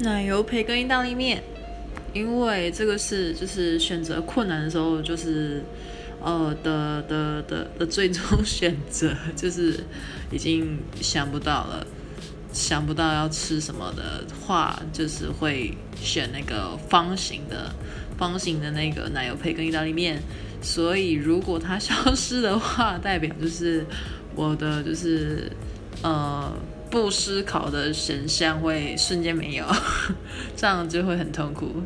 奶油培根意大利面，因为这个是就是选择困难的时候，就是呃的的的的最终选择，就是已经想不到了，想不到要吃什么的话，就是会选那个方形的方形的那个奶油培根意大利面。所以如果它消失的话，代表就是我的就是呃。不思考的选项会瞬间没有，这样就会很痛苦。